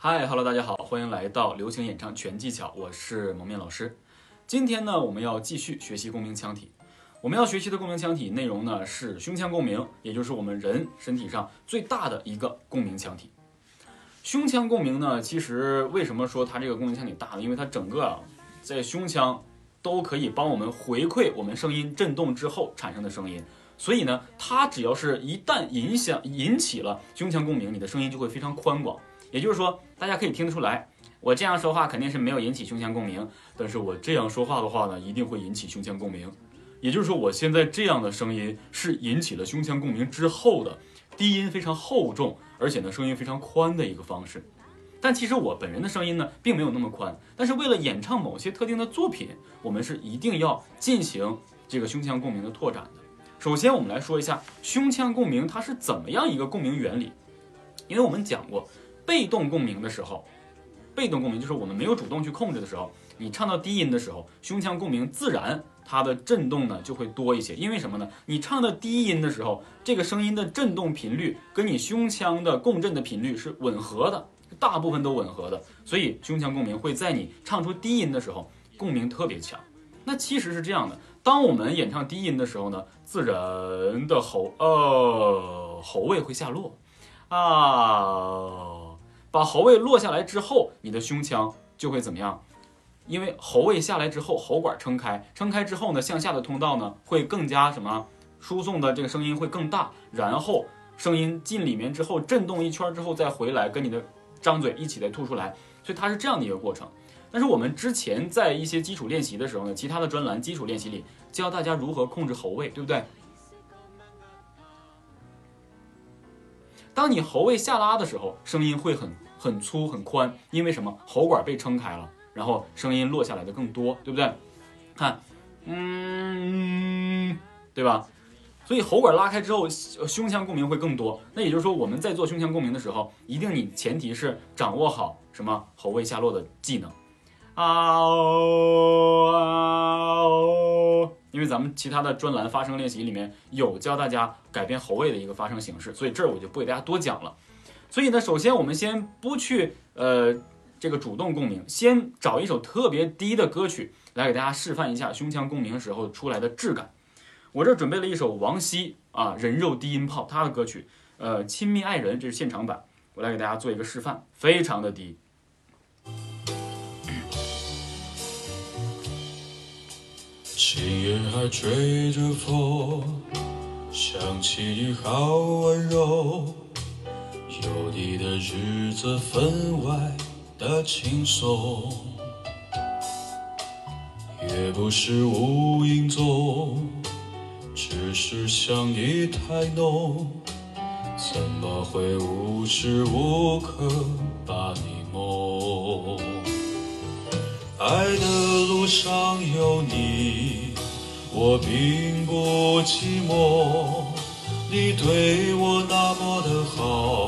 嗨，Hello，大家好，欢迎来到流行演唱全技巧，我是蒙面老师。今天呢，我们要继续学习共鸣腔体。我们要学习的共鸣腔体内容呢是胸腔共鸣，也就是我们人身体上最大的一个共鸣腔体。胸腔共鸣呢，其实为什么说它这个共鸣腔体大呢？因为它整个啊在胸腔都可以帮我们回馈我们声音振动之后产生的声音，所以呢，它只要是一旦影响引起了胸腔共鸣，你的声音就会非常宽广。也就是说，大家可以听得出来，我这样说话肯定是没有引起胸腔共鸣，但是我这样说话的话呢，一定会引起胸腔共鸣。也就是说，我现在这样的声音是引起了胸腔共鸣之后的低音非常厚重，而且呢声音非常宽的一个方式。但其实我本人的声音呢并没有那么宽，但是为了演唱某些特定的作品，我们是一定要进行这个胸腔共鸣的拓展的。首先，我们来说一下胸腔共鸣它是怎么样一个共鸣原理，因为我们讲过，被动共鸣的时候，被动共鸣就是我们没有主动去控制的时候，你唱到低音的时候，胸腔共鸣自然。它的振动呢就会多一些，因为什么呢？你唱到低音的时候，这个声音的振动频率跟你胸腔的共振的频率是吻合的，大部分都吻合的，所以胸腔共鸣会在你唱出低音的时候共鸣特别强。那其实是这样的，当我们演唱低音的时候呢，自然的喉呃喉位会下落啊，把喉位落下来之后，你的胸腔就会怎么样？因为喉位下来之后，喉管撑开，撑开之后呢，向下的通道呢会更加什么，输送的这个声音会更大，然后声音进里面之后震动一圈之后再回来跟你的张嘴一起再吐出来，所以它是这样的一个过程。但是我们之前在一些基础练习的时候呢，其他的专栏基础练习里教大家如何控制喉位，对不对？当你喉位下拉的时候，声音会很很粗很宽，因为什么？喉管被撑开了。然后声音落下来的更多，对不对？看，嗯，对吧？所以喉管拉开之后，胸腔共鸣会更多。那也就是说，我们在做胸腔共鸣的时候，一定你前提是掌握好什么喉位下落的技能啊哦。因为咱们其他的专栏发声练习里面有教大家改变喉位的一个发声形式，所以这儿我就不给大家多讲了。所以呢，首先我们先不去呃。这个主动共鸣，先找一首特别低的歌曲来给大家示范一下胸腔共鸣时候出来的质感。我这准备了一首王晰啊人肉低音炮他的歌曲，呃，亲密爱人，这是现场版，我来给大家做一个示范，非常的低。今夜还吹着风，想起你好温柔，有你的日子分外。的轻松，也不是无影踪，只是想你太浓，怎么会无时无刻把你梦？爱的路上有你，我并不寂寞，你对我那么的好。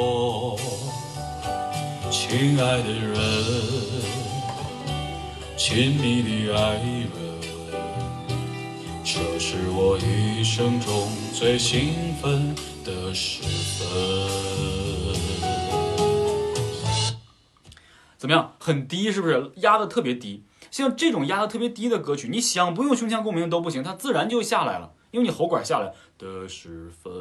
亲爱的人，亲密的爱人，这是我一生中最兴奋的时分。怎么样？很低是不是？压的特别低。像这种压的特别低的歌曲，你想不用胸腔共鸣都不行，它自然就下来了，因为你喉管下来的时分，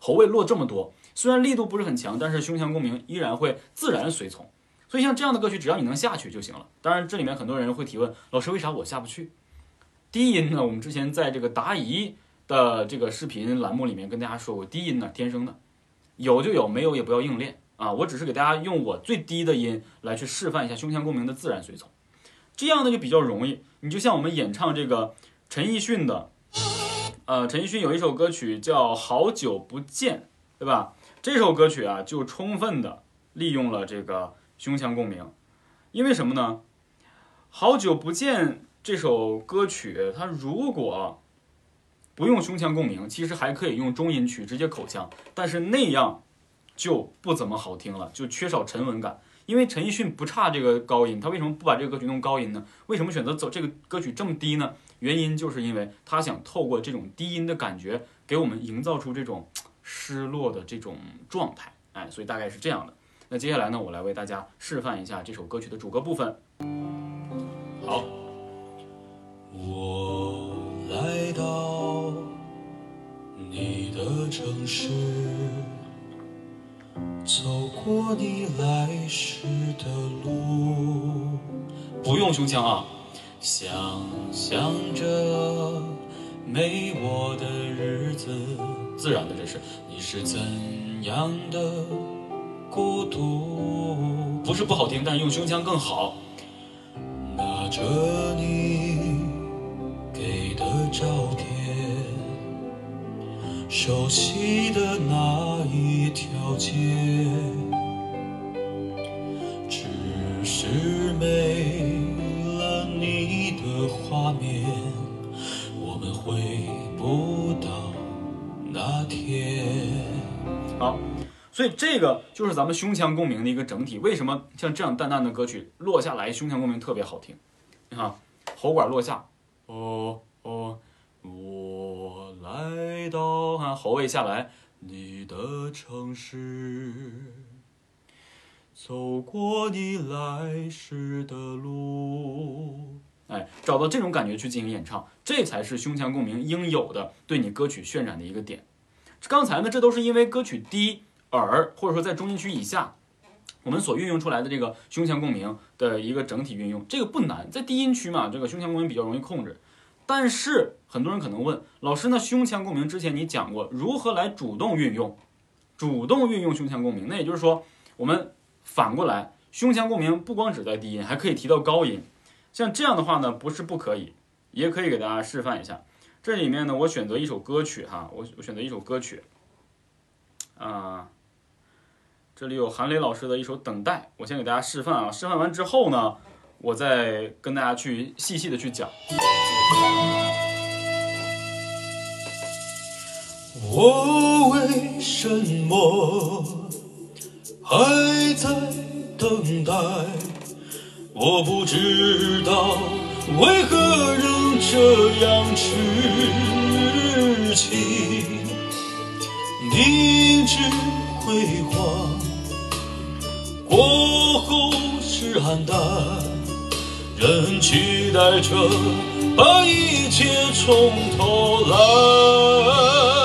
喉位落这么多。虽然力度不是很强，但是胸腔共鸣依然会自然随从。所以像这样的歌曲，只要你能下去就行了。当然，这里面很多人会提问：老师，为啥我下不去？低音呢？我们之前在这个答疑的这个视频栏目里面跟大家说过，低音呢天生的，有就有，没有也不要硬练啊。我只是给大家用我最低的音来去示范一下胸腔共鸣的自然随从，这样呢就比较容易。你就像我们演唱这个陈奕迅的，呃，陈奕迅有一首歌曲叫《好久不见》，对吧？这首歌曲啊，就充分的利用了这个胸腔共鸣，因为什么呢？好久不见这首歌曲，它如果不用胸腔共鸣，其实还可以用中音区直接口腔，但是那样就不怎么好听了，就缺少沉稳感。因为陈奕迅不差这个高音，他为什么不把这个歌曲弄高音呢？为什么选择走这个歌曲这么低呢？原因就是因为他想透过这种低音的感觉，给我们营造出这种失落的这种状态。哎，所以大概是这样的。那接下来呢，我来为大家示范一下这首歌曲的主歌部分。好，我来到你的城市，走过你来时的路，不用胸腔啊。想象着没我的日子，自然的这是，你是怎样的孤独？不是不好听，但用胸腔更好。拿着你给的照片，熟悉的那一条街，只是没了你的画面，们回不到那天。好，所以这个就是咱们胸腔共鸣的一个整体。为什么像这样淡淡的歌曲落下来，胸腔共鸣特别好听？你看，喉管落下，哦哦，我来到，看喉位下来，你的城市，走过你来时的路。哎，找到这种感觉去进行演唱，这才是胸腔共鸣应有的对你歌曲渲染的一个点。刚才呢，这都是因为歌曲低耳或者说在中音区以下，我们所运用出来的这个胸腔共鸣的一个整体运用，这个不难，在低音区嘛，这个胸腔共鸣比较容易控制。但是很多人可能问老师，那胸腔共鸣之前你讲过如何来主动运用，主动运用胸腔共鸣，那也就是说，我们反过来，胸腔共鸣不光只在低音，还可以提到高音。像这样的话呢，不是不可以，也可以给大家示范一下。这里面呢，我选择一首歌曲哈，我我选择一首歌曲，啊，这里有韩磊老师的一首《等待》，我先给大家示范啊。示范完之后呢，我再跟大家去细细的去讲。我为什么还在等待？我不知道为何仍这样痴情，凝滞辉煌过后是黯淡，仍期待着把一切从头来。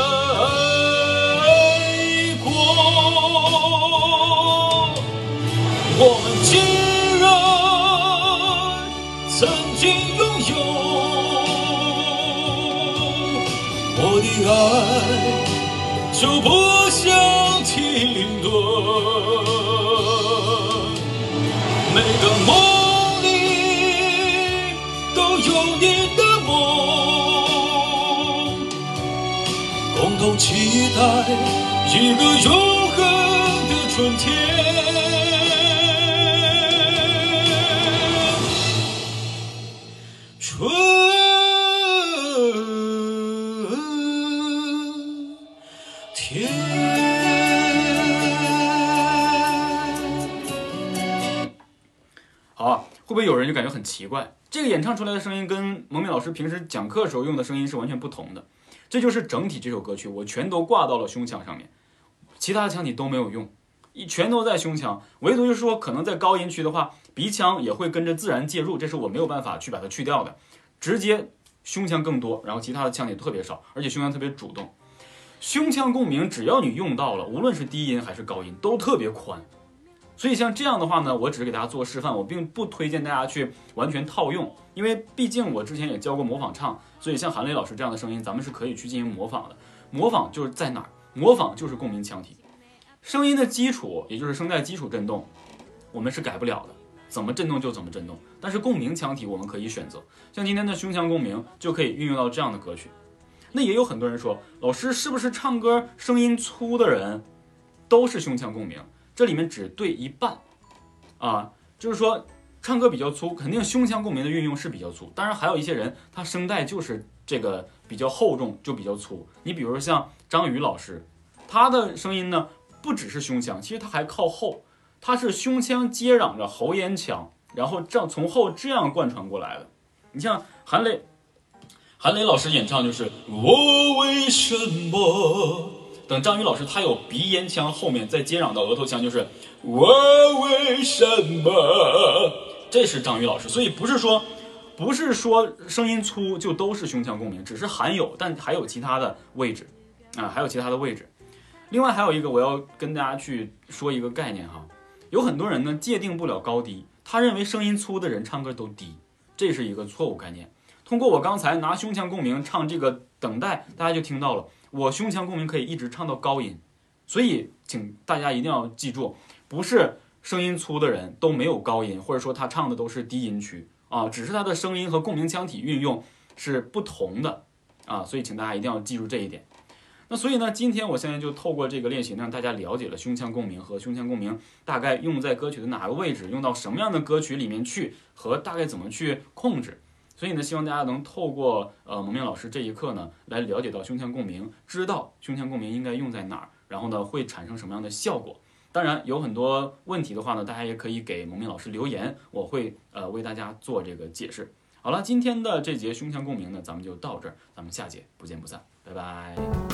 的爱就不想停顿。每个梦里都有你的梦，共同期待一个永恒的春天。会有人就感觉很奇怪？这个演唱出来的声音跟蒙面老师平时讲课时候用的声音是完全不同的。这就是整体这首歌曲，我全都挂到了胸腔上面，其他的腔体都没有用，一全都在胸腔。唯独就是说，可能在高音区的话，鼻腔也会跟着自然介入，这是我没有办法去把它去掉的，直接胸腔更多，然后其他的腔体特别少，而且胸腔特别主动。胸腔共鸣，只要你用到了，无论是低音还是高音，都特别宽。所以像这样的话呢，我只是给大家做示范，我并不推荐大家去完全套用，因为毕竟我之前也教过模仿唱，所以像韩磊老师这样的声音，咱们是可以去进行模仿的。模仿就是在哪儿？模仿就是共鸣腔体，声音的基础，也就是声带基础振动，我们是改不了的，怎么振动就怎么振动。但是共鸣腔体我们可以选择，像今天的胸腔共鸣就可以运用到这样的歌曲。那也有很多人说，老师是不是唱歌声音粗的人都是胸腔共鸣？这里面只对一半，啊，就是说唱歌比较粗，肯定胸腔共鸣的运用是比较粗。当然还有一些人，他声带就是这个比较厚重，就比较粗。你比如说像张宇老师，他的声音呢不只是胸腔，其实他还靠后，他是胸腔接壤着喉咽腔，然后这样从后这样贯穿过来的。你像韩磊，韩磊老师演唱就是我为什么。等张宇老师他有鼻咽腔后面再接壤到额头腔，就是我为什么？这是张宇老师，所以不是说不是说声音粗就都是胸腔共鸣，只是含有，但还有其他的位置啊，还有其他的位置。另外还有一个我要跟大家去说一个概念哈，有很多人呢界定不了高低，他认为声音粗的人唱歌都低，这是一个错误概念。通过我刚才拿胸腔共鸣唱这个等待，大家就听到了。我胸腔共鸣可以一直唱到高音，所以请大家一定要记住，不是声音粗的人都没有高音，或者说他唱的都是低音区啊，只是他的声音和共鸣腔体运用是不同的啊，所以请大家一定要记住这一点。那所以呢，今天我现在就透过这个练习，让大家了解了胸腔共鸣和胸腔共鸣大概用在歌曲的哪个位置，用到什么样的歌曲里面去，和大概怎么去控制。所以呢，希望大家能透过呃蒙面老师这一课呢，来了解到胸腔共鸣，知道胸腔共鸣应该用在哪儿，然后呢会产生什么样的效果。当然有很多问题的话呢，大家也可以给蒙面老师留言，我会呃为大家做这个解释。好了，今天的这节胸腔共鸣呢，咱们就到这儿，咱们下节不见不散，拜拜。